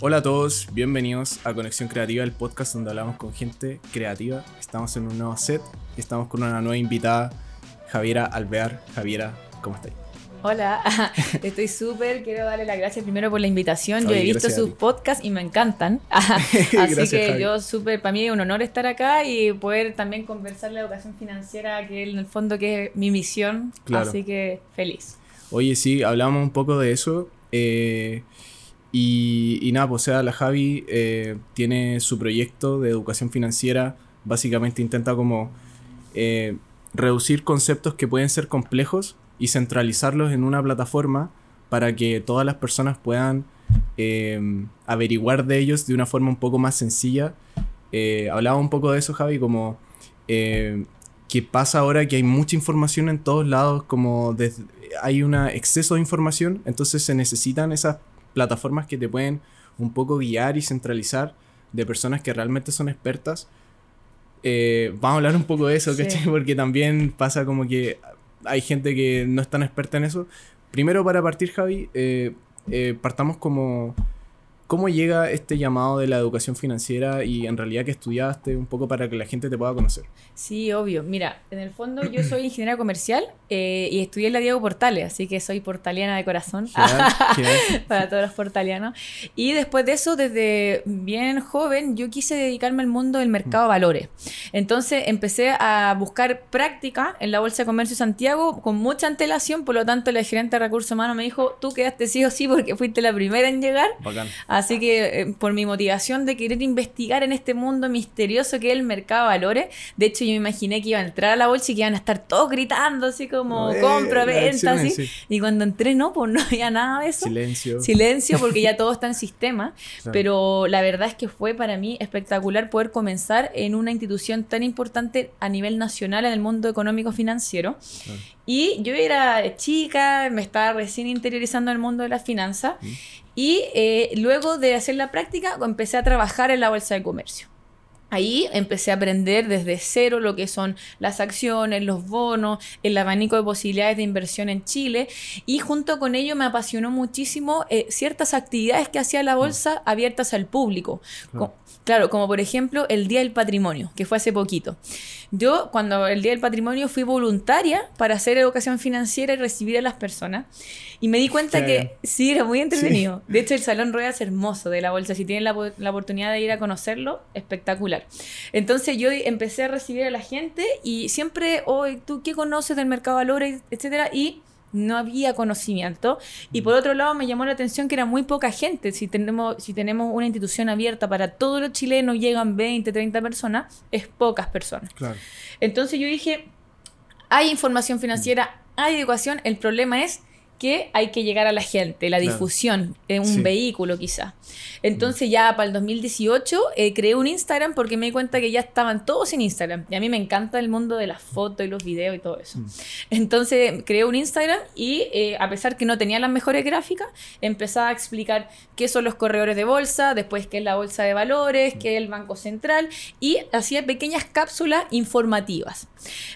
Hola a todos, bienvenidos a Conexión Creativa, el podcast donde hablamos con gente creativa. Estamos en un nuevo set y estamos con una nueva invitada, Javiera Alvear. Javiera, ¿cómo estáis? Hola, estoy súper. Quiero darle las gracias primero por la invitación. Yo he visto sus podcasts y me encantan. Así Gracias, que Javi. yo súper, para mí es un honor estar acá y poder también conversar la educación financiera, que en el fondo que es mi misión. Claro. Así que feliz. Oye, sí, hablamos un poco de eso. Eh, y, nada, pues sea, la Javi eh, tiene su proyecto de educación financiera. Básicamente intenta como eh, reducir conceptos que pueden ser complejos y centralizarlos en una plataforma para que todas las personas puedan averiguar de ellos de una forma un poco más sencilla. Hablaba un poco de eso, Javi, como que pasa ahora que hay mucha información en todos lados, como des- hay un exceso de información, entonces se necesitan esas plataformas que te pueden un poco guiar y centralizar de personas que realmente son expertas. Eh, vamos a hablar un poco de eso. Porque también pasa como que hay gente que no es tan experta en eso. Primero, para partir, Javi, eh, eh, partamos como... ¿Cómo llega este llamado de la educación financiera y en realidad que estudiaste un poco para que la gente te pueda conocer? Sí, obvio. Mira, en el fondo yo soy ingeniera comercial eh, y estudié en la Diego Portales, así que soy portaliana de corazón. Para todos los portalianos. Y después de eso, desde bien joven, yo quise dedicarme al mundo del mercado de valores. Entonces empecé a buscar práctica en la Bolsa de Comercio de Santiago con mucha antelación, por lo tanto la gerente de recursos humanos me dijo, tú quedaste sí o sí porque fuiste la primera en llegar. Bacán. Así que eh, por mi motivación de querer investigar en este mundo misterioso que es el mercado de valores, de hecho yo me imaginé que iba a entrar a la bolsa y que iban a estar todos gritando así como Eh, compra, venta, así. sí. Y cuando entré no, pues no había nada de eso. Silencio. Silencio porque ya todo está en sistema, Claro. pero la verdad es que fue para mí espectacular poder comenzar en una institución tan importante a nivel nacional en el mundo económico financiero. Claro. Y yo era chica, me estaba recién interiorizando en el mundo de las finanzas Mm. Y eh, luego de hacer la práctica empecé a trabajar en la bolsa de comercio. Ahí empecé a aprender desde cero lo que son las acciones, los bonos, el abanico de posibilidades de inversión en Chile y junto con ello me apasionó muchísimo eh, ciertas actividades que hacía la bolsa abiertas al público. Claro. Co- Claro, como por ejemplo el Día del Patrimonio, que fue hace poquito. Yo, cuando el Día del Patrimonio, fui voluntaria para hacer educación financiera y recibir a las personas. Y me di cuenta que sí, era muy entretenido. De hecho, el Salón Rueda es hermoso de la bolsa. Si tienen la oportunidad de ir a conocerlo, espectacular. Entonces yo empecé a recibir a la gente y siempre, hoy, ¿tú qué conoces del mercado de valores, etcétera? Y no había conocimiento. Y por otro lado me llamó la atención que era muy poca gente. Si tenemos, si tenemos una institución abierta para todos los chilenos, llegan 20, 30 personas, es pocas personas. Claro. Entonces yo dije, hay información financiera, hay educación, el problema es que hay que llegar a la gente, la difusión, en un Sí. vehículo quizá. Entonces ya para el 2018 eh, creé un Instagram porque me di cuenta que ya estaban todos en Instagram. Y a mí me encanta el mundo de las fotos y los videos y todo eso. Mm. Entonces creé un Instagram y eh, a pesar que no tenía las mejores gráficas, empezaba a explicar qué son los corredores de bolsa, después qué es la bolsa de valores, qué es el Banco Central y hacía pequeñas cápsulas informativas.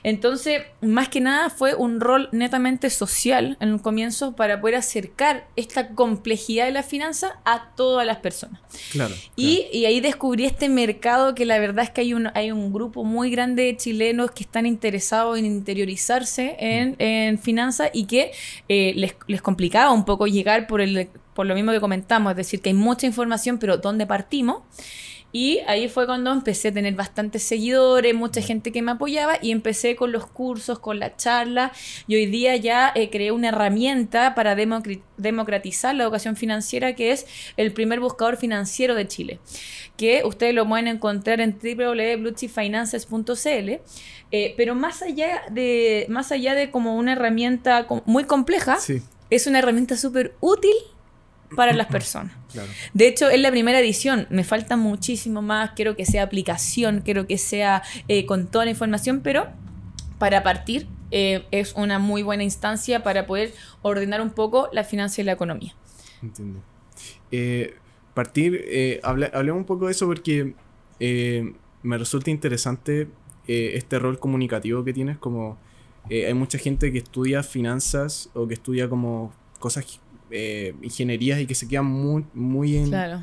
Entonces, más que nada fue un rol netamente social en un comienzo para poder acercar esta complejidad de la finanza a todas las personas. Claro. Y, y ahí descubrí este mercado que la verdad es que hay un, hay un grupo muy grande de chilenos que están interesados en interiorizarse en, en finanzas y que eh, les, les complicaba un poco llegar por, el, por lo mismo que comentamos, es decir, que hay mucha información, pero ¿dónde partimos? Y ahí fue cuando empecé a tener bastantes seguidores, mucha gente que me apoyaba y empecé con los cursos, con la charla y hoy día ya eh, creé una herramienta para democratizar la educación financiera que es el primer buscador financiero de Chile, que ustedes lo pueden encontrar en www.bluchifinances.cl, eh, pero más allá de más allá de como una herramienta muy compleja, Sí, es una herramienta súper útil para las personas. claro. De hecho, es la primera edición. Me falta muchísimo más. Quiero que sea aplicación, quiero que sea eh, con toda la información, pero para partir eh, es una muy buena instancia para poder ordenar un poco la finanza y la economía. Entiendo. Eh, partir, eh, habla- hablemos un poco de eso porque me resulta interesante este rol comunicativo que tienes, como hay mucha gente que estudia finanzas o que estudia como cosas eh, ingenierías y que se quedan muy, muy en, Claro.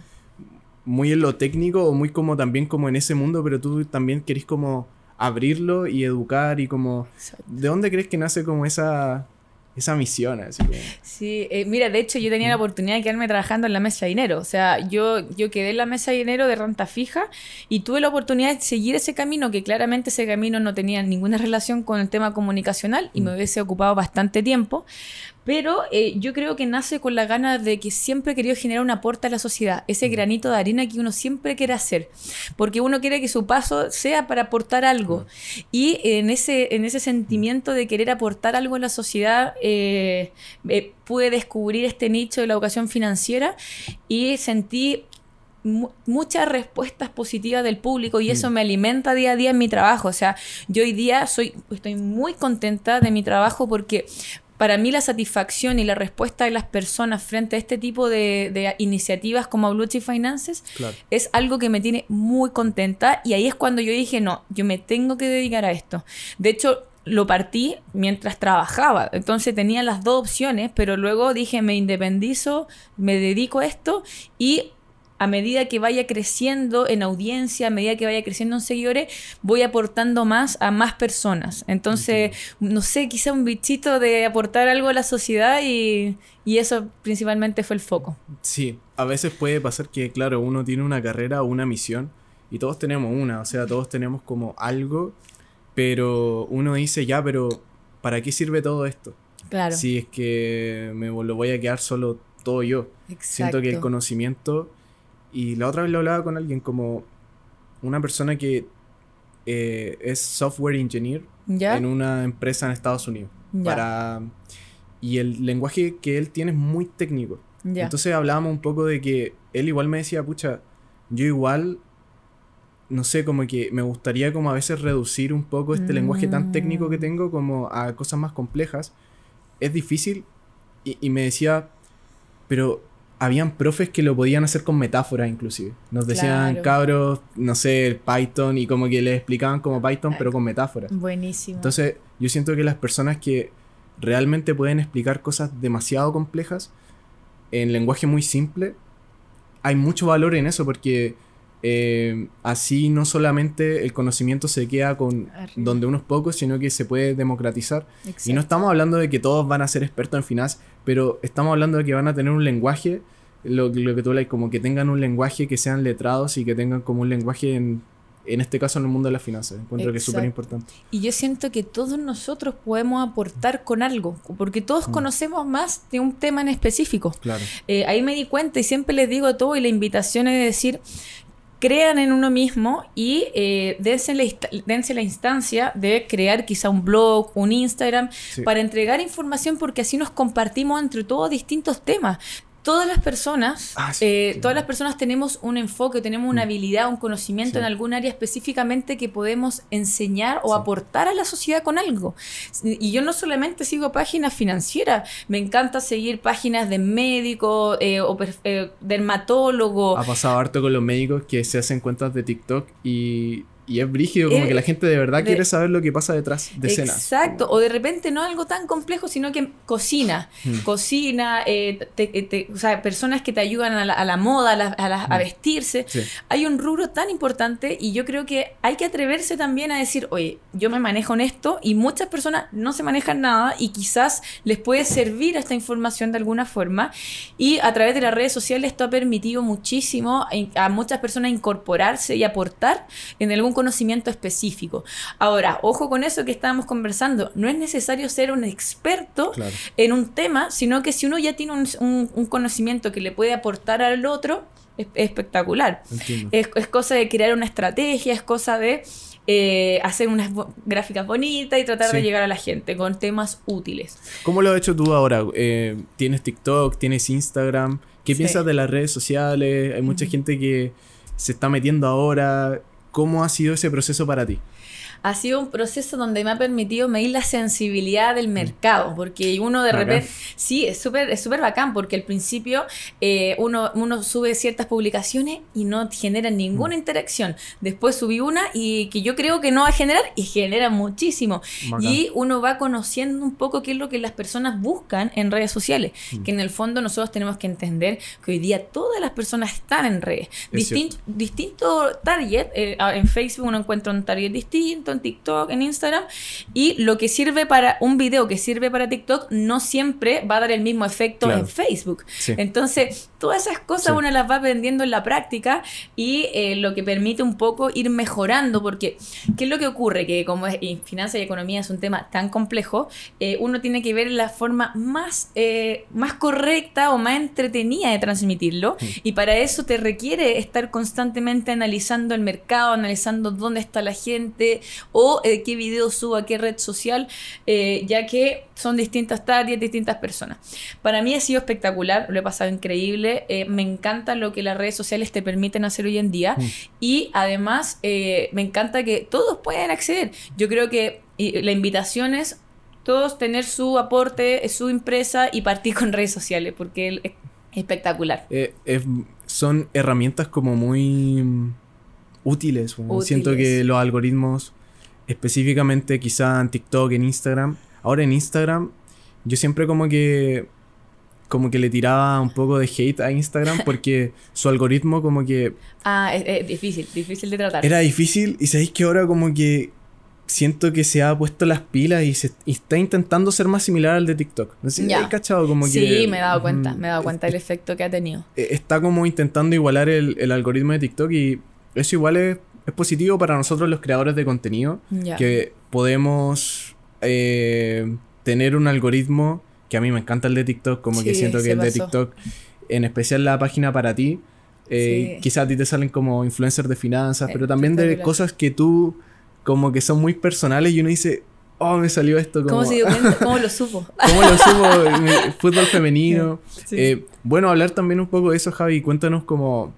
muy en lo técnico o muy como también como en ese mundo, pero tú también querés como abrirlo y educar y como... Exacto. ¿De dónde crees que nace como esa, esa misión? Así que- Sí, eh, mira, de hecho yo tenía la oportunidad de quedarme trabajando en la mesa de dinero. O sea, yo, yo quedé en la mesa de dinero de renta fija y tuve la oportunidad de seguir ese camino, que claramente ese camino no tenía ninguna relación con el tema comunicacional y me hubiese ocupado bastante tiempo. Pero eh, yo creo que nace con la gana de que siempre he querido generar un aporte a la sociedad, ese granito de arena que uno siempre quiere hacer, porque uno quiere que su paso sea para aportar algo. Y en ese, en ese sentimiento de querer aportar algo a la sociedad, eh, eh, pude descubrir este nicho de la educación financiera y sentí mu- muchas respuestas positivas del público y eso me alimenta día a día en mi trabajo. O sea, yo hoy día soy, estoy muy contenta de mi trabajo porque para mí la satisfacción y la respuesta de las personas frente a este tipo de, de iniciativas como Blue Chip Finances Claro. es algo que me tiene muy contenta y ahí es cuando yo dije, no, yo me tengo que dedicar a esto. De hecho, lo partí mientras trabajaba, entonces tenía las dos opciones, pero luego dije, me independizo, me dedico a esto y a medida que vaya creciendo en audiencia, a medida que vaya creciendo en seguidores, voy aportando más a más personas. Entonces, no sé, quizá un bichito de aportar algo a la sociedad y, y eso principalmente fue el foco. Sí, a veces puede pasar que, claro, uno tiene una carrera o una misión y todos tenemos una, o sea, todos tenemos como algo, pero uno dice, ya, pero ¿para qué sirve todo esto? Claro. Si es que me lo voy a quedar solo todo yo. Siento que el Exacto. conocimiento, y la otra vez lo hablaba con alguien como una persona que eh, es software engineer ¿Ya? en una empresa en Estados Unidos. Ya. Para, y el lenguaje que él tiene es muy técnico. Ya. Entonces hablábamos un poco de que él igual me decía, pucha, yo igual, no sé, como que me gustaría como a veces reducir un poco este lenguaje tan técnico que Mm. tengo como a cosas más complejas. Es difícil. Y, y me decía, pero habían profes que lo podían hacer con metáforas inclusive. Nos decían, Claro. cabros, no sé, el Python y como que les explicaban como Python, pero con metáforas. Buenísimo. Entonces, yo siento que las personas que realmente pueden explicar cosas demasiado complejas en lenguaje muy simple, hay mucho valor en eso porque eh, así no solamente el conocimiento se queda con Arriba. donde unos pocos, sino que se puede democratizar. Y no estamos hablando de que todos van a ser expertos en finanzas, pero estamos hablando de que van a tener un lenguaje, lo, lo que tú hablas, como que tengan un lenguaje que sean letrados y que tengan como un lenguaje en, en este caso en el mundo de las finanzas. Encuentro que es súper importante. Y yo siento que todos nosotros podemos aportar con algo, porque todos Mm. conocemos más de un tema en específico. Claro. Eh, ahí me di cuenta y siempre les digo a todos y la invitación es decir, crean en uno mismo y eh, dense, la, dense la instancia de crear quizá un blog, un Instagram, Sí. para entregar información porque así nos compartimos entre todos distintos temas. Todas las personas, Ah, sí. eh, todas las personas tenemos un enfoque, tenemos una Mm. habilidad, un conocimiento Sí. en algún área específicamente que podemos enseñar o aportar a la sociedad con algo. Y yo no solamente sigo páginas financieras, me encanta seguir páginas de médico eh, o eh, dermatólogo. Ha pasado harto con los médicos que se hacen cuentas de TikTok y, y es brígido, como Eh, que la gente de verdad de- quiere saber lo que pasa detrás de escenas. Exacto, o de repente no algo tan complejo, sino que cocina, Mm. cocina, eh, te- te- o sea, personas que te ayudan a la, a la moda, a, la- a la- a Mm. vestirse. Sí. Hay un rubro tan importante y yo creo que hay que atreverse también a decir, oye, yo me manejo en esto y muchas personas no se manejan nada y quizás les puede servir esta información de alguna forma y a través de las redes sociales esto ha permitido muchísimo a, a muchas personas incorporarse y aportar en algún conocimiento específico. Ahora, ojo con eso que estábamos conversando, no es necesario ser un experto Claro. en un tema, sino que si uno ya tiene un, un- un conocimiento que le puede aportar al otro, es es espectacular. Es, es cosa de crear una estrategia, es cosa de eh, hacer unas bo- gráficas bonitas y tratar de llegar a la gente con temas útiles. ¿Cómo lo has hecho tú ahora? Eh, ¿Tienes TikTok? ¿Tienes Instagram? ¿Qué Sí. piensas de las redes sociales? Hay mucha gente que se está metiendo ahora. ¿Cómo ha sido ese proceso para ti? Ha sido un proceso donde me ha permitido medir la sensibilidad del mercado, porque uno de repente, sí, es súper es súper bacán, porque al principio eh, uno, uno sube ciertas publicaciones y no genera ninguna mm. interacción. Después subí una y que yo creo que no va a generar y genera muchísimo. Y uno va conociendo un poco qué es lo que las personas buscan en redes sociales, mm. que en el fondo nosotros tenemos que entender que hoy día todas las personas están en redes. Distinto, distinto target, eh, en Facebook uno encuentra un target distinto, en TikTok, en Instagram, y lo que sirve para un video que sirve para TikTok no siempre va a dar el mismo efecto en Facebook. Entonces, todas esas cosas uno las va aprendiendo en la práctica y eh, lo que permite un poco ir mejorando, porque ¿qué es lo que ocurre? Que como es, y finanzas y economía es un tema tan complejo, eh, uno tiene que ver la forma más, eh, más correcta o más entretenida de transmitirlo, y para eso te requiere estar constantemente analizando el mercado, analizando dónde está la gente o qué video subo a qué red social, ya que son distintas targets, distintas personas. Para mí ha sido espectacular, lo he pasado increíble, eh, me encanta lo que las redes sociales te permiten hacer hoy en día mm. y además eh, me encanta que todos pueden acceder. Yo creo que la invitación es todos tener su aporte, su empresa y partir con redes sociales porque es espectacular. Eh, son herramientas como muy útiles. Siento que los algoritmos, específicamente quizá en TikTok, en Instagram, Ahora en Instagram, yo siempre como que como que le tiraba un poco de hate a Instagram porque su algoritmo como que... Ah, es, difícil, difícil de tratar. Era difícil y sabéis que ahora como que siento que se ha puesto las pilas y, se, está intentando ser más similar al de TikTok. No sé cachado como que... Sí, me he dado cuenta, me he dado cuenta del efecto que ha tenido. E, está como intentando igualar el, algoritmo de TikTok y eso igual es, positivo para nosotros los creadores de contenido, que podemos eh, tener un algoritmo, que a mí me encanta el de TikTok, como que siento que el de TikTok, en especial la página para ti, eh, quizás a ti te salen como influencers de finanzas, pero también de cosas que tú como que son muy personales y uno dice, oh, me salió esto. Como... ¿Cómo, ¿Cómo lo supo? ¿Cómo lo supo? Fútbol femenino. Eh, bueno, hablar también un poco de eso, Javi. Cuéntanos como...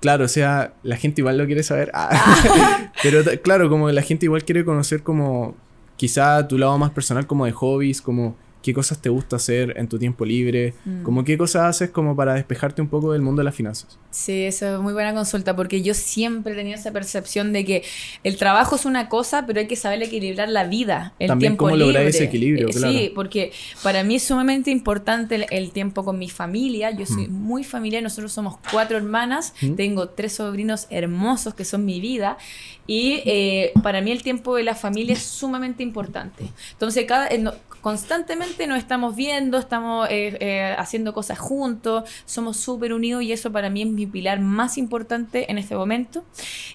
Claro, o sea, la gente igual lo quiere saber. Ah, pero claro, como la gente igual quiere conocer como quizá tu lado más personal como de hobbies, como qué cosas te gusta hacer en tu tiempo libre, mm. como qué cosas haces como para despejarte un poco del mundo de las finanzas. Sí, eso es muy buena consulta porque yo siempre he tenido esa percepción de que el trabajo es una cosa, pero hay que saber equilibrar la vida, el También tiempo cómo lograr ese equilibrio, eh, claro. Sí, porque para mí es sumamente importante el, tiempo con mi familia. Yo soy mm. muy familiar, nosotros somos cuatro hermanas, mm. tengo tres sobrinos hermosos que son mi vida y eh, para mí el tiempo de la familia es sumamente importante. Entonces, cada, eh, constantemente nos estamos viendo, estamos eh, haciendo cosas juntos, somos súper unidos y eso para mí es mi pilar más importante en este momento.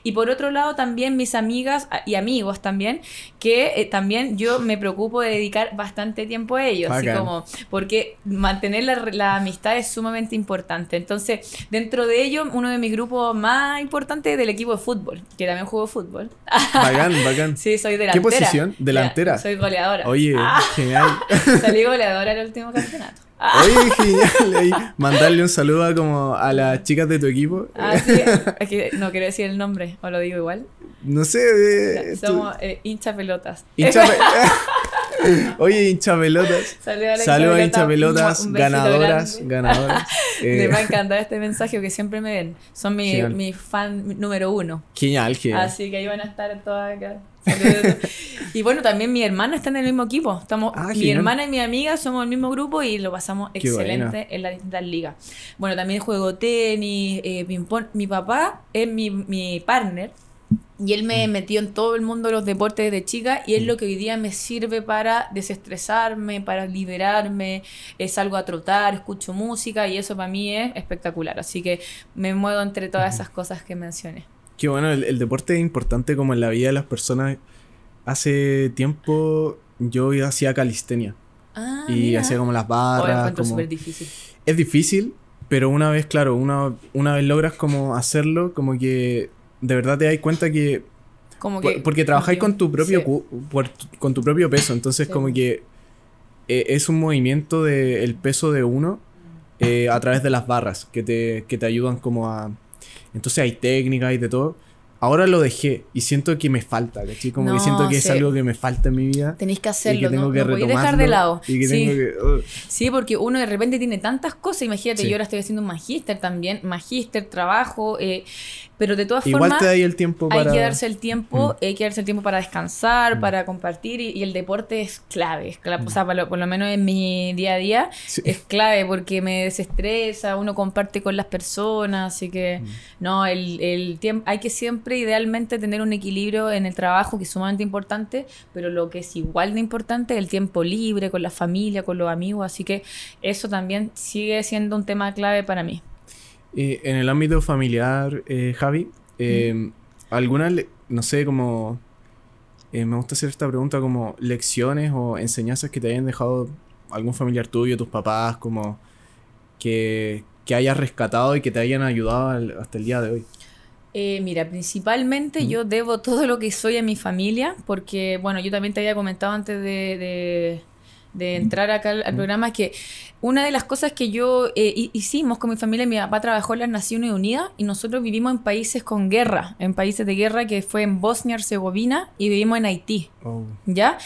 Y por otro lado, también mis amigas y amigos también, que también yo me preocupo de dedicar bastante tiempo a ellos, así como, porque mantener la, la, amistad es sumamente importante. Entonces, dentro de ello, uno de mis grupos más importantes es del equipo de fútbol, que también juego fútbol fútbol. Bacán, bacán. Sí, soy delantera. ¿Qué posición? Delantera. soy goleadora. Oye, ah. genial. Salí goleadora el último campeonato. Oye, genial. mandarle un saludo a, como a las chicas de tu equipo. Ah, sí. Es que no quiero decir el nombre, o lo digo igual. No sé. Eh, somos eh, hincha pelotas. Hincha Oye, hincha pelotas. Saludos a hincha pelotas, ganadoras, ganadoras. Me va a encantar este mensaje porque siempre me ven. Son mi, mi fan número uno. Genial, genial. Así que ahí van a estar todas acá. Y bueno, también mi hermana está en el mismo equipo. Estamos, ah, mi hermana y mi amiga somos el mismo grupo y lo pasamos excelente en las distintas ligas. Bueno, también juego tenis, eh, ping-pong. Mi papá es mi, mi partner y él me mm. metió en todo el mundo de los deportes de chica y es mm. lo que hoy día me sirve para desestresarme, para liberarme. salgo a trotar, escucho música y eso para mí es espectacular. Así que me muevo entre todas esas cosas que mencioné. Qué bueno, el, deporte es importante como en la vida de las personas. Hace tiempo yo hacía calistenia. Ah, y hacía como las barras. como... difícil. Es difícil, pero una vez, claro, una, una vez logras como hacerlo, como que de verdad te das cuenta que... Como que porque trabajáis con tu propio con tu propio peso, entonces como que eh, es un movimiento del peso de uno eh, a través de las barras que te, que te ayudan como a... Entonces hay técnicas y de todo. Ahora lo dejé y siento que me falta, ¿cachai? Como que No, siento que es algo que me falta en mi vida. Tenéis que y hacerlo, que tengo no, que no retomarlo. dejar de lado. Y que Sí. tengo que... uh, Sí, porque uno de repente tiene tantas cosas. Imagínate, Sí. yo ahora estoy haciendo un magíster también, magíster, trabajo, eh, pero de todas Igual formas te da el tiempo hay para... que darse el tiempo, Mm. hay que darse el tiempo para descansar, Mm. para compartir y, y el deporte es clave. Es clave. O sea, por lo, por lo menos en mi día a día Sí. es clave porque me desestresa, uno comparte con las personas, así que Mm. no, el, el tiempo, hay que siempre idealmente tener un equilibrio en el trabajo que es sumamente importante, pero lo que es igual de importante es el tiempo libre con la familia, con los amigos, así que eso también sigue siendo un tema clave para mí. Eh, en el ámbito familiar, eh, Javi, eh, ¿alguna, no sé, como... eh, me gusta hacer esta pregunta como lecciones o enseñanzas que te hayan dejado algún familiar tuyo, tus papás, como que, que hayas rescatado y que te hayan ayudado al- hasta el día de hoy. Eh, mira, principalmente Mm. yo debo todo lo que soy a mi familia, porque, bueno, yo también te había comentado antes de, de- de entrar acá al, al Mm. programa que una de las cosas que yo eh, hi- hicimos con mi familia, mi papá trabajó en las Naciones Unidas y nosotros vivimos en países con guerra, en países de guerra que fue en Bosnia, Herzegovina y vivimos en Haití. Oh, ¿ya?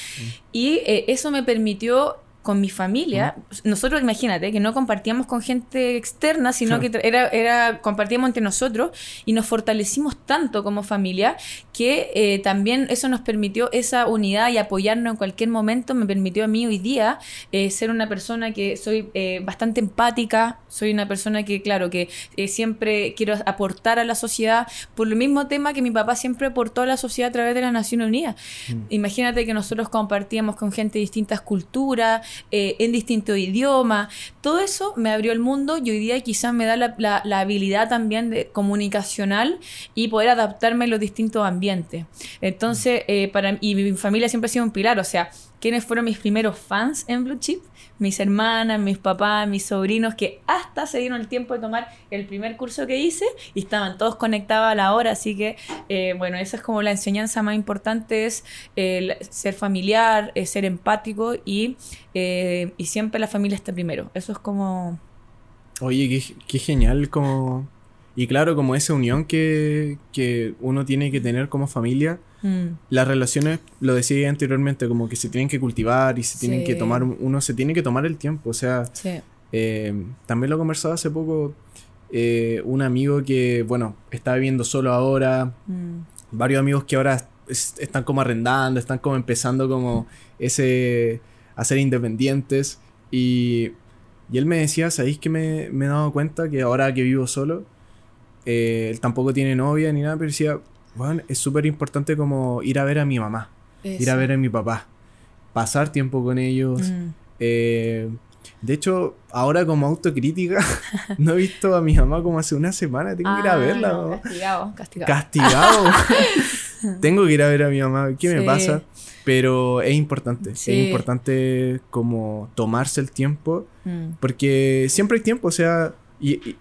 Y eh, eso me permitió con mi familia, nosotros imagínate que no compartíamos con gente externa, sino que era, era compartíamos entre nosotros y nos fortalecimos tanto como familia que eh, también eso nos permitió esa unidad y apoyarnos en cualquier momento, me permitió a mí hoy día eh, ser una persona que soy eh, bastante empática, soy una persona que, claro, que siempre quiero aportar a la sociedad por el mismo tema que mi papá siempre aportó a la sociedad a través de las Naciones Unidas. Mm. Imagínate que nosotros compartíamos con gente de distintas culturas, en distintos idiomas. Todo eso me abrió el mundo y hoy día quizás me da la, la- la habilidad también de comunicacional y poder adaptarme a los distintos ambientes. Entonces, eh, para y mi familia siempre ha sido un pilar. O sea, ¿quiénes fueron mis primeros fans en Blue Chip? Mis hermanas, mis papás, mis sobrinos, que hasta se dieron el tiempo de tomar el primer curso que hice y estaban todos conectados a la hora. Así que, eh, bueno, esa es como la enseñanza más importante, es eh, ser familiar, eh, ser empático y, eh, y siempre la familia está primero. Eso es como... Oye, qué, qué genial como... Y claro, como esa unión que, que uno tiene que tener como familia, mm, las relaciones, lo decía anteriormente, como que se tienen que cultivar y se tienen que tomar, uno se tiene que tomar el tiempo. O sea, sí. eh, también lo conversaba hace poco eh, un amigo que, bueno, está viviendo solo ahora, mm, varios amigos que ahora es- están como arrendando, están como empezando como ese a ser independientes y, y él me decía, ¿sabéis que me, me he dado cuenta que ahora que vivo solo, eh, él tampoco tiene novia ni nada, pero decía, bueno, es súper importante como ir a ver a mi mamá, ir a ver a mi papá, pasar tiempo con ellos. Mm. eh, de hecho, ahora como autocrítica, no he visto a mi mamá como hace una semana, tengo que ir a Ah, verla. no, castigado, castigado. Castigado. Tengo que ir a ver a mi mamá. ¿Qué me pasa? Pero es importante. Sí. Es importante como tomarse el tiempo. Mm. Porque siempre hay tiempo. O sea, y, y-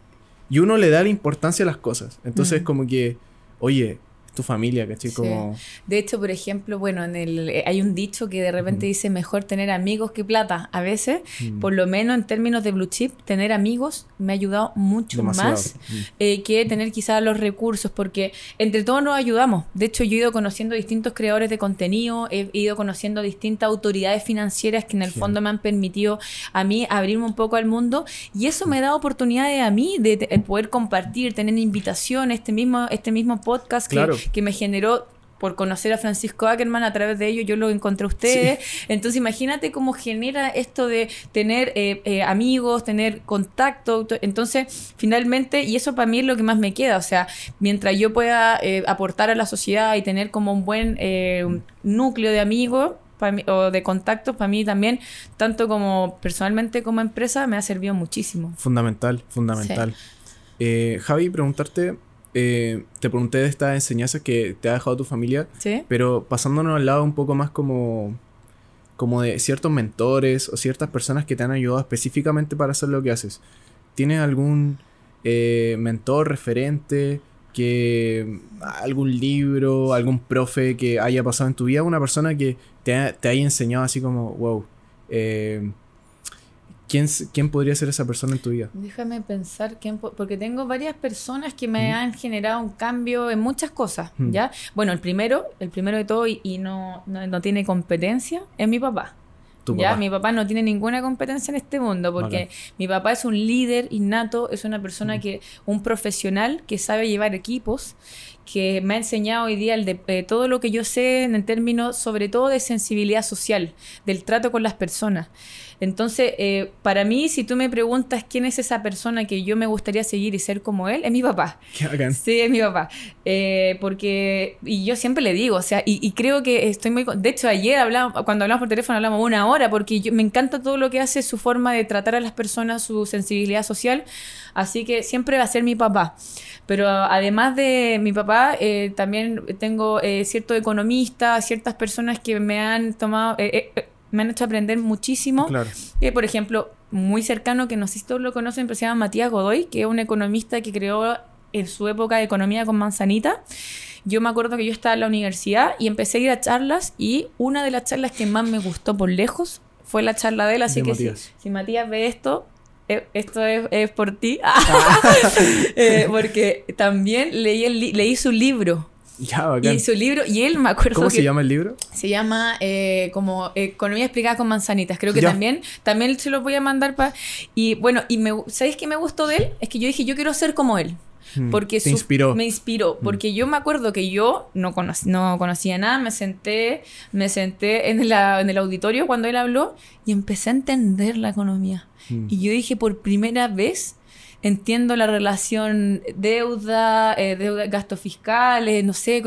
y uno le da la importancia a las cosas. Entonces, como que, oye, tu familia, ¿cachai? Sí. Como, De hecho, por ejemplo, bueno, en el, eh, hay un dicho que de repente dice mejor tener amigos que plata. A veces, mm, por lo menos en términos de blue chip, tener amigos me ha ayudado mucho demasiado. más eh, que tener quizás los recursos, porque entre todos nos ayudamos. De hecho, yo he ido conociendo distintos creadores de contenido, he ido conociendo distintas autoridades financieras que en el Sí. fondo me han permitido a mí abrirme un poco al mundo y eso me da oportunidades a mí de, de poder compartir, tener invitaciones, este mismo, este mismo podcast que, Claro. Que me generó por conocer a Francisco Ackerman, a través de ello yo lo encontré a ustedes. Entonces imagínate cómo genera esto de tener eh, eh, amigos, tener contacto. to- Entonces, finalmente, y eso para mí es lo que más me queda. O sea, mientras yo pueda eh, aportar a la sociedad y tener como un buen núcleo de amigos mí- o de contactos, para mí también, tanto como personalmente como empresa, me ha servido muchísimo. Fundamental, fundamental. Eh, Javi, preguntarte, eh, te pregunté de estas enseñanzas que te ha dejado tu familia, ¿Sí? pero pasándonos al lado un poco más como, como de ciertos mentores o ciertas personas que te han ayudado específicamente para hacer lo que haces. ¿Tienes algún eh, mentor, referente, que algún libro, algún profe que haya pasado en tu vida, una persona que te, ha- te haya enseñado así como, wow, eh, ¿quién, ¿quién podría ser esa persona en tu vida? Déjame pensar, quién porque tengo varias personas que me han generado un cambio en muchas cosas, ¿ya? Bueno, el primero, el primero de todo y, no, no, tiene competencia, es mi papá. ¿Ya? Mi papá no tiene ninguna competencia en este mundo porque mi papá es un líder innato, es una persona que, un profesional que sabe llevar equipos, que me ha enseñado hoy día el de, eh, todo lo que yo sé en términos sobre todo de sensibilidad social, del trato con las personas. Entonces, eh, para mí, si tú me preguntas quién es esa persona que yo me gustaría seguir y ser como él, es mi papá. Qué Sí, es mi papá. Eh, porque, y yo siempre le digo, o sea, y, creo que estoy muy... De hecho, ayer hablamos, cuando hablamos por teléfono hablamos una hora, porque yo, me encanta todo lo que hace, su forma de tratar a las personas, su sensibilidad social. Así que siempre va a ser mi papá. Pero además de mi papá, eh, también tengo ciertos economistas, ciertas personas que me han tomado me han hecho aprender muchísimo. Claro. por ejemplo, muy cercano, que no sé si todos lo conocen, pero se llama Matías Godoy, que es un economista que creó en su época de economía con manzanita. Yo me acuerdo que yo estaba en la universidad y empecé a ir a charlas y una de las charlas que más me gustó por lejos fue la charla de él, así que si, Matías ve esto, eh, esto es, por ti, eh, porque también leí, el leí su libro y su libro, y él me acuerdo. ¿Cómo se llama el libro? Se llama eh, como Economía explicada con manzanitas. Creo que también, también se lo voy a mandar para. Y bueno, y me, ¿sabéis qué me gustó de él? Es que yo dije, yo quiero ser como él. Porque Te inspiró. Me inspiró. Porque yo me acuerdo que yo no, no conocía nada, me senté, me senté en, la, en el auditorio cuando él habló y empecé a entender la economía. Y yo dije, por primera vez entiendo la relación deuda, eh, deuda gastos fiscales, no sé.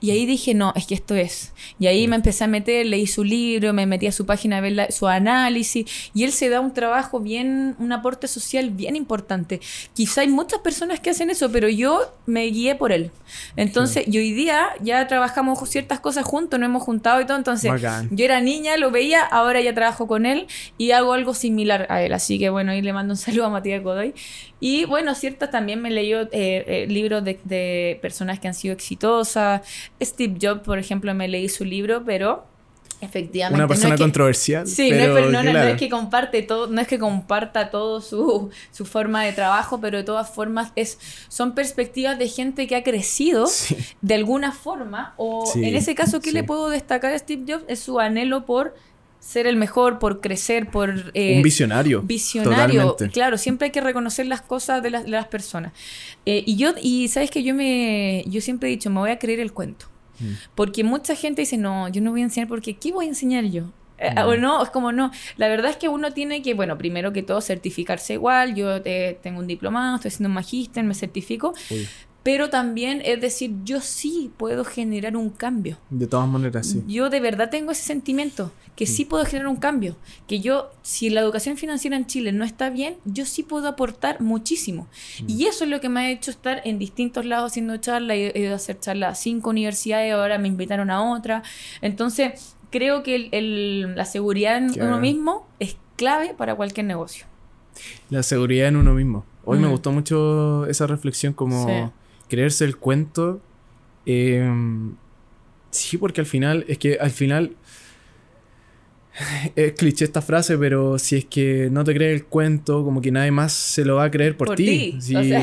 y ahí dije, no, es que esto es. Y ahí me empecé a meter, leí su libro, me metí a su página a ver su análisis. Y él se da un trabajo bien, un aporte social bien importante. Quizá hay muchas personas que hacen eso, pero yo me guié por él. Entonces, y hoy día ya trabajamos ciertas cosas juntos, nos hemos juntado y todo. Entonces, yo era niña, lo veía, ahora ya trabajo con él y hago algo similar a él. Así que bueno, ahí le mando un saludo a Matías Godoy. Y bueno, cierto, también me leí eh, eh, libros de, personas que han sido exitosas. Steve Jobs, por ejemplo, me leí su libro, pero efectivamente. Una persona controversial. Sí, pero, no, es, que comparte todo, no es que comparta todo su, su, forma de trabajo, pero de todas formas es, son perspectivas de gente que ha crecido de alguna forma. O en ese caso, ¿qué le puedo destacar a Steve Jobs? Es su anhelo por ser el mejor, por crecer, por... Eh, un visionario. Visionario. Claro, siempre hay que reconocer las cosas de las, de las personas. Eh, y yo, y sabes que yo me, yo siempre he dicho, me voy a creer el cuento. Mm. Porque mucha gente dice, no, yo no voy a enseñar porque ¿qué voy a enseñar yo? Eh, mm. O no, es como no. La verdad es que uno tiene que, bueno, primero que todo certificarse igual. Yo tengo un diplomado, estoy haciendo un magíster, me certifico pero también es decir, yo sí puedo generar un cambio. De todas maneras, sí. Yo de verdad tengo ese sentimiento, que sí puedo generar un cambio, que yo, si la educación financiera en Chile no está bien, yo sí puedo aportar muchísimo. Mm. Y eso es lo que me ha hecho estar en distintos lados haciendo charlas, he ido a hacer charlas a cinco universidades, ahora me invitaron a otra. Entonces, creo que el, la seguridad en uno mismo es clave para cualquier negocio. La seguridad en uno mismo. Hoy me mm. gustó mucho esa reflexión como creerse el cuento. Em, sí, porque al final, es que al final es cliché esta frase, pero si es que no te crees el cuento, como que nadie más se lo va a creer por, ti.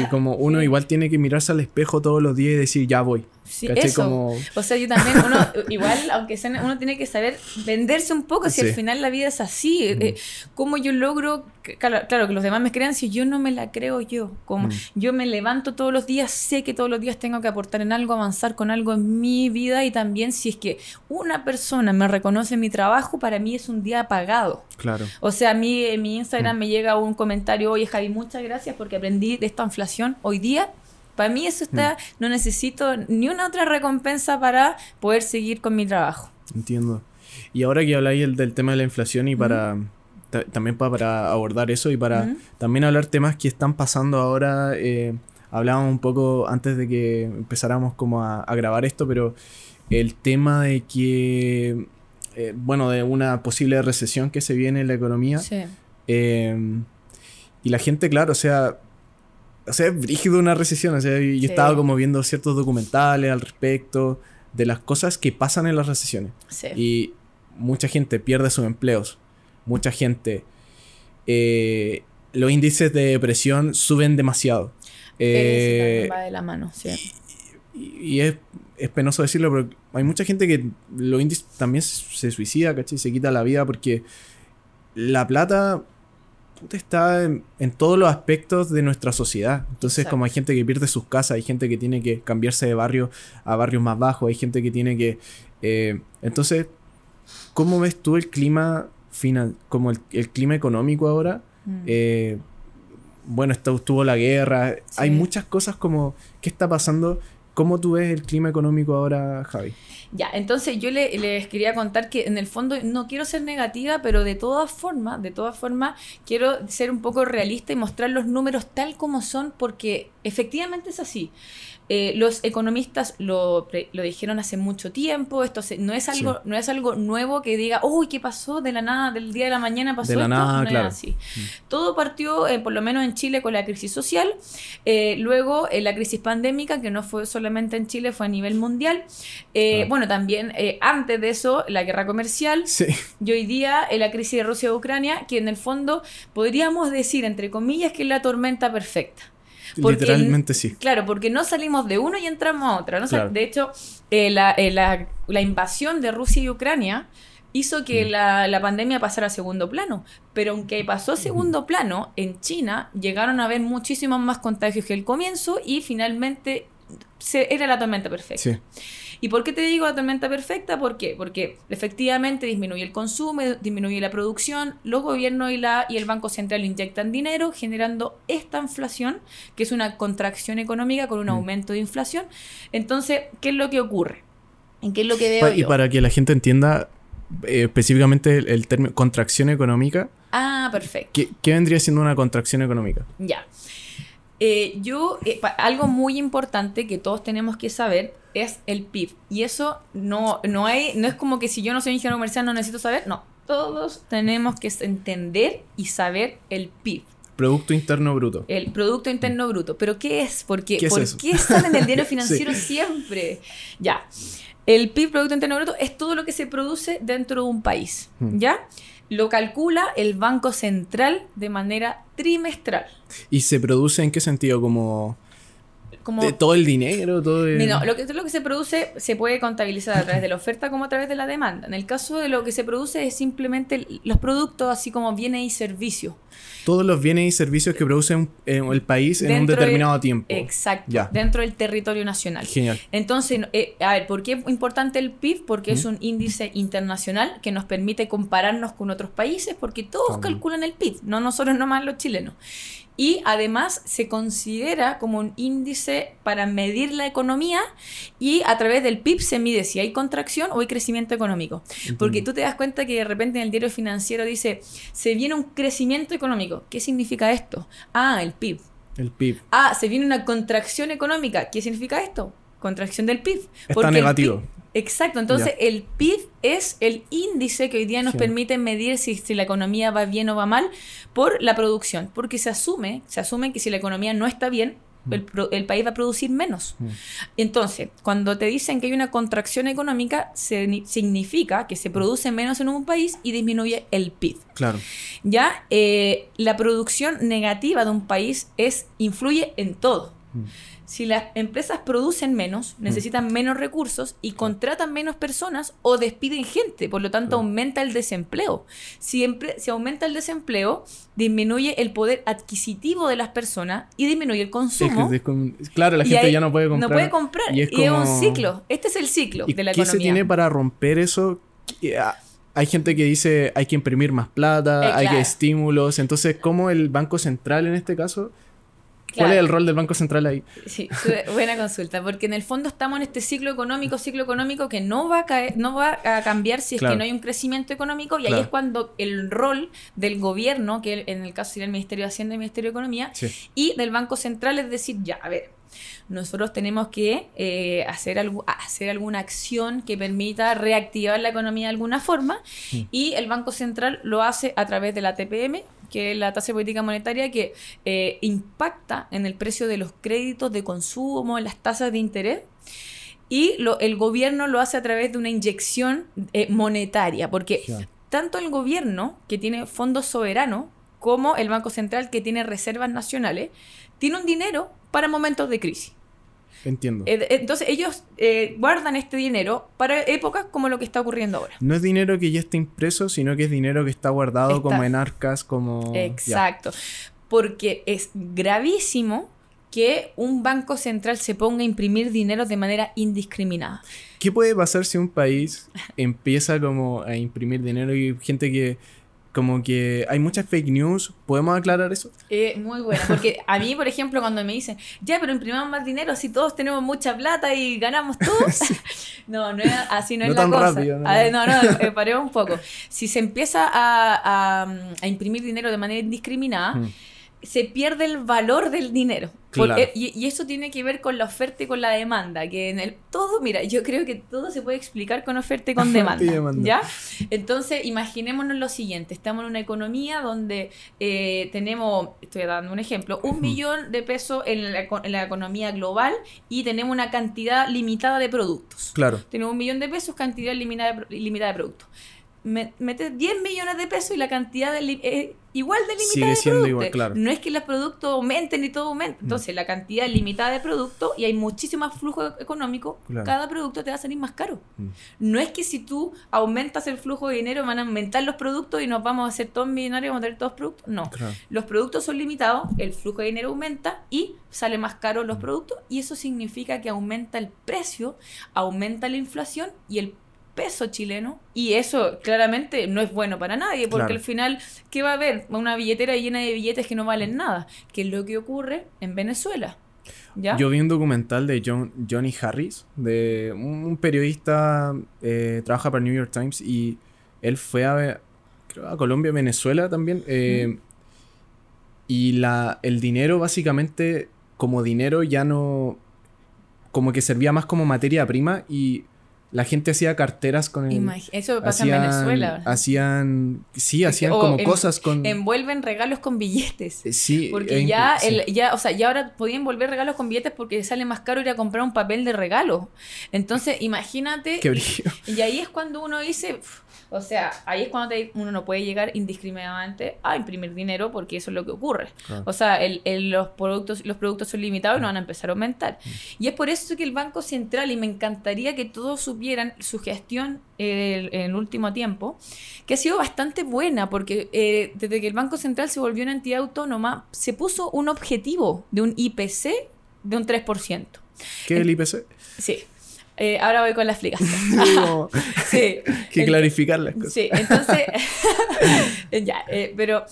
como uno igual tiene que mirarse al espejo todos los días y decir, ya voy. Sí, eso. O sea, yo también, uno, igual, aunque sea, uno tiene que saber venderse un poco, si al final la vida es así. Eh, ¿Cómo yo logro, claro, que los demás me crean si yo no me la creo yo? Como yo me levanto todos los días, sé que todos los días tengo que aportar en algo, avanzar con algo en mi vida y también si es que una persona me reconoce mi trabajo, para mí es un día apagado. Claro. O sea, a mí en mi Instagram me llega un comentario, oye Javi, muchas gracias porque aprendí de esta inflación hoy día para mí eso está, mm. no necesito ni una otra recompensa para poder seguir con mi trabajo. Entiendo. Y ahora que habláis del, tema de la inflación y para... También para, abordar eso y para también hablar temas que están pasando ahora. Eh, hablábamos un poco antes de que empezáramos como a, grabar esto, pero el tema de que, eh, bueno, de una posible recesión que se viene en la economía. Sí. Eh, y la gente, claro, o sea, o sea, es brígido una recesión. O sea, yo estaba como viendo ciertos documentales al respecto de las cosas que pasan en las recesiones. Y mucha gente pierde sus empleos. Mucha gente eh, los índices de depresión suben demasiado. Eh, va de la mano, sí. Y, es, penoso decirlo, pero hay mucha gente que los índices también se, suicida, ¿cachai? Se quita la vida porque la plata está en, todos los aspectos de nuestra sociedad. Entonces, como hay gente que pierde sus casas, hay gente que tiene que cambiarse de barrio a barrios más bajos, hay gente que tiene que... Eh, entonces, ¿cómo ves tú el clima final, como el, clima económico ahora? Mm. Eh, bueno, estuvo la guerra, hay muchas cosas como, ¿qué está pasando? ¿Cómo tú ves el clima económico ahora, Javi? Ya, entonces yo les quería contar que en el fondo no quiero ser negativa, pero de todas formas, de todas formas, quiero ser un poco realista y mostrar los números tal como son, porque efectivamente es así. Eh, los economistas lo, lo, dijeron hace mucho tiempo, esto no, es algo, no es algo nuevo que diga, uy, ¿qué pasó de la nada, del día de la mañana pasó de la esto? Nada, claro. así. Mm. Todo partió, eh, por lo menos en Chile, con la crisis social, eh, luego la crisis pandémica, que no fue solamente en Chile, fue a nivel mundial. Bueno, también antes de eso, la guerra comercial, y hoy día la crisis de Rusia-Ucrania, que en el fondo podríamos decir, entre comillas, que es la tormenta perfecta. Literalmente sí. Claro, porque no salimos de uno y entramos a otra. ¿no? De hecho, eh, la, eh, la, la, invasión de Rusia y Ucrania hizo que mm. la, la, pandemia pasara a segundo plano. Pero aunque pasó a segundo plano, en China llegaron a haber muchísimos más contagios que el comienzo y finalmente se, era la tormenta perfecta. Sí. ¿Y por qué te digo la tormenta perfecta? ¿Por qué? Porque efectivamente disminuye el consumo, disminuye la producción, los gobiernos y, la, y el Banco Central inyectan dinero generando esta inflación, que es una contracción económica con un mm. aumento de inflación. Entonces, ¿qué es lo que ocurre? ¿En qué es lo que veo Y para que la gente entienda eh, específicamente el, término contracción económica. Ah, perfecto. ¿Qué, ¿Qué vendría siendo una contracción económica? Ya. Eh, yo, eh, algo muy importante que todos tenemos que saber es el PIB. Y eso no, no, hay, no es como que si yo no soy ingeniero comercial no necesito saber. No, todos tenemos que entender y saber el PIB. Producto Interno Bruto. El Producto Interno Bruto. ¿Pero qué es? Porque, ¿Qué ¿Por qué están en el diario financiero siempre? Ya. El PIB, Producto Interno Bruto, es todo lo que se produce dentro de un país. Hmm. Lo calcula el Banco Central de manera trimestral. ¿Y se produce en qué sentido? Como... de todo el dinero, todo No, lo que, lo que se produce se puede contabilizar a través de la oferta como a través de la demanda. En el caso de lo que se produce es simplemente los productos así como bienes y servicios todos los bienes y servicios que produce el país en un determinado tiempo. Exacto, dentro del territorio nacional. Genial. Entonces, eh, a ver, ¿por qué es importante el PIB? Porque es un índice internacional que nos permite compararnos con otros países, porque todos calculan el PIB, no nosotros nomás los chilenos. Y además se considera como un índice para medir la economía y a través del PIB se mide si hay contracción o hay crecimiento económico. Porque tú te das cuenta que de repente en el diario financiero dice, se viene un crecimiento económico. ¿Qué significa esto? Ah, el PIB. El PIB. Ah, se viene una contracción económica. ¿Qué significa esto? Contracción del PIB. Está negativo. Exacto, entonces el PIB es el índice que hoy día nos permite medir si, si, la economía va bien o va mal por la producción, porque se asume, se asume que si la economía no está bien, mm. el, país va a producir menos. Mm. Entonces, cuando te dicen que hay una contracción económica, se, significa que se produce menos en un país y disminuye el PIB. Claro. Ya, eh, la producción negativa de un país es, influye en todo. Mm si las empresas producen menos, mm. necesitan menos recursos y contratan menos personas o despiden gente, por lo tanto aumenta el desempleo. Siempre se aumenta el desempleo, disminuye el poder adquisitivo de las personas y disminuye el consumo. claro, la gente ya no puede comprar. No puede comprar. Y es, un ciclo. Este es el ciclo de la economía. ¿Qué se tiene para romper eso? Ah, hay gente que dice hay que imprimir más plata, eh, hay que estímulos. Entonces, ¿cómo el Banco Central en este caso ¿Cuál es el rol del Banco Central ahí? Sí, buena consulta, porque en el fondo estamos en este ciclo económico, ciclo económico que no va a caer, no va a cambiar si es que no hay un crecimiento económico y ahí es cuando el rol del gobierno, que en el caso sería el Ministerio de Hacienda y el Ministerio de Economía, y del Banco Central es decir, ya, a ver, nosotros tenemos que eh, hacer, hacer alguna acción que permita reactivar la economía de alguna forma mm. y el Banco Central lo hace a través de la TPM, que es la tasa de política monetaria que eh, impacta en el precio de los créditos de consumo, en las tasas de interés. Y el gobierno lo hace a través de una inyección eh, monetaria, porque tanto el gobierno, que tiene fondos soberanos, cómo el Banco Central, que tiene reservas nacionales, tiene un dinero para momentos de crisis. Entiendo. Eh, Entonces ellos eh, guardan este dinero para épocas como lo que está ocurriendo ahora. No es dinero que ya está impreso, sino que es dinero que está guardado Está- como en arcas, como... ya. Exacto. Porque es gravísimo que un banco central se ponga a imprimir dinero de manera indiscriminada. ¿Qué puede pasar si un país empieza como a imprimir dinero y gente que como que hay muchas fake news? ¿Podemos aclarar eso? Eh, muy bueno, porque a mí, por ejemplo, cuando me dicen, ya, pero imprimamos más dinero si todos tenemos mucha plata y ganamos todos. No, no es, así no, No es la tan cosa. rápido, ¿no? No, no, eh, paremos un poco. Si se empieza a, a- a imprimir dinero de manera indiscriminada, Mm. Se pierde el valor del dinero. Claro. Eh, y, y eso tiene que ver con la oferta y con la demanda. Que en el todo, mira, yo creo que todo se puede explicar con oferta y con demanda. y demanda. ¿Ya? Entonces, imaginémonos lo siguiente: estamos en una economía donde eh, tenemos, estoy dando un ejemplo, un millón de pesos en la, eco- en la economía global y tenemos una cantidad limitada de productos. Claro. Tenemos un millón de pesos, cantidad limitada de, limitada de productos. Me- Metes 10 millones de pesos y la cantidad de igual de limitada Sigue de siendo productos. igual, claro. No es que los productos aumenten y todo aumenta. Entonces, la cantidad limitada de productos y hay muchísimo más flujo económico, Claro. cada producto te va a salir más caro. Mm. No es que si tú aumentas el flujo de dinero van a aumentar los productos y nos vamos a hacer todos millonarios, vamos a tener todos productos. No. Claro. Los productos son limitados, el flujo de dinero aumenta y sale más caro Mm. los productos y eso significa que aumenta el precio, aumenta la inflación y el peso chileno y eso claramente no es bueno para nadie porque Claro. al final ¿qué va a haber? Una billetera llena de billetes que no valen nada, que es lo que ocurre en Venezuela. ¿Ya? Yo vi un documental de John, Johnny Harris, de un, un periodista, eh, trabaja para New York Times y él fue a, creo, a Colombia, Venezuela también. eh, Y la, el dinero básicamente como dinero ya no... Como que servía más como materia prima y la gente hacía carteras con el... Imagi- eso pasa en Venezuela. Hacían... Sí, hacían o como en- cosas con... Envuelven regalos con billetes. eh, sí, Porque ya, sí. el, ya, o sea, ya ahora podían volver regalos con billetes porque sale más caro ir a comprar un papel de regalo. Entonces, imagínate. Qué brillo. Y ahí es cuando uno dice, o sea, ahí es cuando te- uno no puede llegar indiscriminadamente a imprimir dinero porque eso es lo que ocurre. Claro. O sea, el- el- los, productos, los productos son limitados y no van a empezar a aumentar. Mm. Y es por eso que el Banco Central, y me encantaría que todos supieran su gestión eh, en el último tiempo, que ha sido bastante buena, porque eh, desde que el Banco Central se volvió una entidad autónoma, se puso un objetivo de un IPC de un 3%. ¿Qué es el IPC? Sí. Eh, ahora voy con la explicación. Sí. que El- clarificar las cosas. Sí, entonces, ya, eh, pero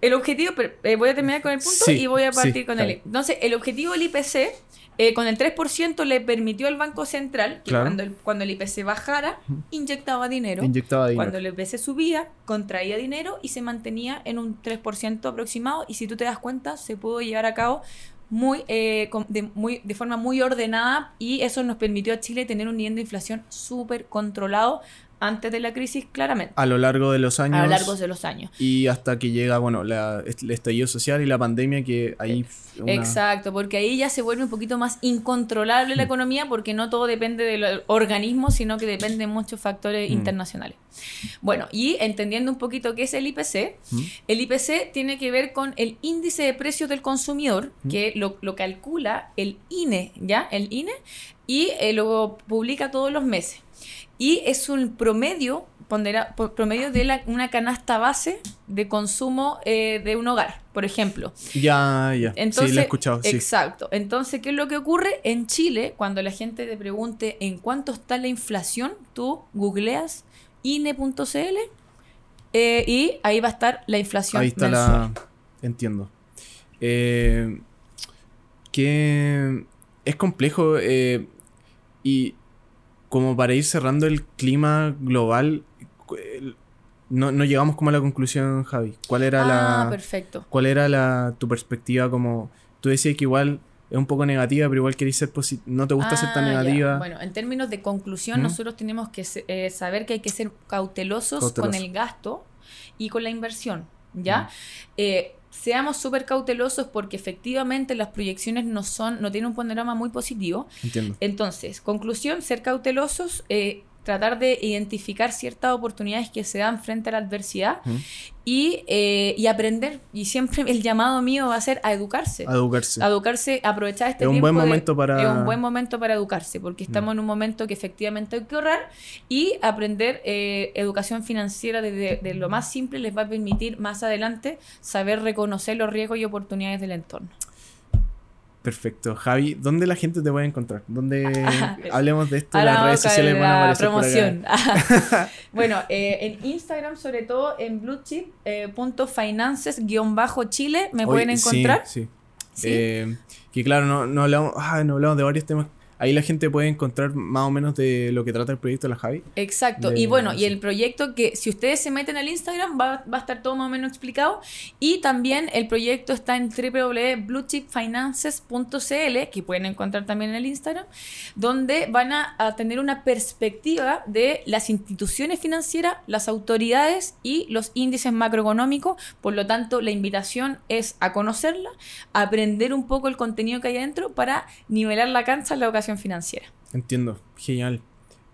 el objetivo, pero, eh, voy a terminar con el punto Sí, y voy a partir sí, con el... Entonces, el objetivo del IPC, eh, con el 3% le permitió al Banco Central que Claro. cuando, el, cuando el IPC bajara, inyectaba dinero. Inyectaba dinero. Cuando el IPC subía, contraía dinero y se mantenía en un 3% aproximado. Y si tú te das cuenta, se pudo llevar a cabo muy, eh, de, muy, de forma muy ordenada y eso nos permitió a Chile tener un nivel de inflación súper controlado antes de la crisis, claramente, A lo largo de los años. a lo largo de los años. Y hasta que llega, bueno, la, el estallido social y la pandemia, que ahí. una- Exacto, porque ahí ya se vuelve un poquito más incontrolable la economía porque no todo depende del organismo, sino que depende de muchos factores Mm. internacionales. Bueno, y entendiendo un poquito qué es el IPC, ¿Mm? el IPC tiene que ver con el índice de precios del consumidor, que lo, lo calcula el INE, ¿ya? El INE, y eh, lo publica todos los meses. Y es un promedio, pondera- po- promedio de la- una canasta base de consumo eh, de un hogar, por ejemplo. Ya, ya. Entonces, sí, lo he escuchado. Sí. Exacto. Entonces, ¿qué es lo que ocurre? En Chile, cuando la gente te pregunte en cuánto está la inflación, tú googleas INE.cl eh, y ahí va a estar la inflación Ahí está mensual. la. Entiendo. Eh, que es complejo eh, y como para ir cerrando el clima global, no, no llegamos como a la conclusión, Javi. ¿Cuál era Ah, la perfecto. cuál era la tu perspectiva como tú decías que igual es un poco negativa, pero igual querés ser no te gusta ser tan Ah, ya. negativa. Bueno, en términos de conclusión, Ujú. nosotros tenemos que eh, saber que hay que ser cautelosos Cauteloso. con el gasto y con la inversión, ¿ya? Eh, seamos súper cautelosos porque efectivamente las proyecciones no son, no tienen un panorama muy positivo. Entiendo. Entonces, conclusión, ser cautelosos, eh, tratar de identificar ciertas oportunidades que se dan frente a la adversidad y, eh, y, aprender. Y siempre el llamado mío va a ser a educarse. A educarse. A educarse, aprovechar este es un buen momento para... Es un buen momento para educarse, porque estamos en un momento que efectivamente hay que ahorrar y aprender eh, educación financiera desde lo más simple les va a permitir más adelante saber reconocer los riesgos y oportunidades del entorno. Perfecto. Javi, ¿dónde la gente te puede encontrar? ¿Dónde hablemos de esto? las redes sociales van a aparecer promoción. bueno, eh, en Instagram, sobre todo en bluechip.finances-chile, me pueden encontrar. Sí, sí. Eh, que claro, no, no, hablamos, ah, no hablamos de varios temas ahí la gente puede encontrar más o menos de lo que trata el proyecto de la Javi. Exacto. y bueno, y el proyecto que si ustedes se meten al Instagram va, va, a estar todo más o menos explicado. Y también el proyecto está en www.bluechipfinances.cl, que pueden encontrar también en el Instagram, donde van a, a tener una perspectiva de las instituciones financieras, las autoridades y los índices macroeconómicos. Por lo tanto, la invitación es a conocerla, a aprender un poco el contenido que hay adentro para nivelar la cancha en la ocasión financiera. Entiendo, genial.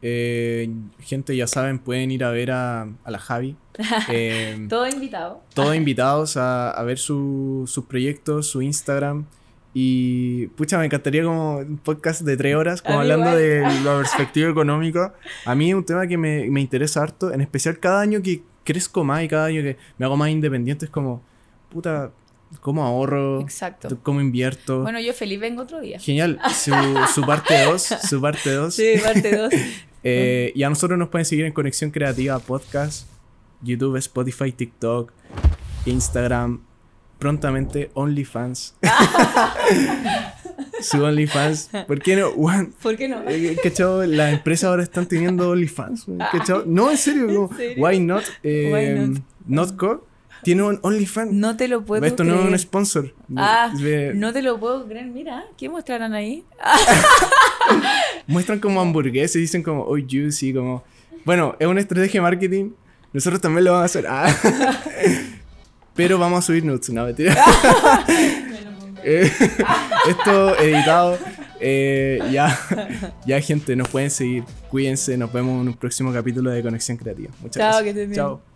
Eh, gente, ya saben, pueden ir a ver a, la Javi. Eh, todo invitado. Todos invitados a, ver sus proyectos, su Instagram. Y pucha, me encantaría como un podcast de tres horas, como hablando de la perspectiva económica. A mí es un tema que me, me, interesa harto, en especial cada año que crezco más y cada año que me hago más independiente, es como, puta, cómo ahorro, Exacto. cómo invierto. Bueno, yo feliz vengo otro día. Genial, su, parte 2, su parte 2. Sí, parte 2. eh, y a nosotros nos pueden seguir en Conexión Creativa Podcast, YouTube, Spotify, TikTok, Instagram, prontamente OnlyFans. su OnlyFans. ¿Por qué no? ¿Por qué no? Eh, Las empresas ahora están teniendo OnlyFans. No, en serio. Why not? Eh, not? Not tiene un OnlyFans. No te lo puedo Esto no es un sponsor. Ah, no te lo puedo creer. Mira, ¿qué mostrarán ahí? Muestran como hamburguesas y dicen como, oh, juicy, como... Bueno, es una estrategia de marketing. Nosotros también lo vamos a hacer. Ah. Pero vamos a subir nudes, no, mentira. Eh, esto editado. Eh, ya, ya, gente, nos pueden seguir. Cuídense. Nos vemos en un próximo capítulo de Conexión Creativa. Muchas Chao, gracias. Que Chao.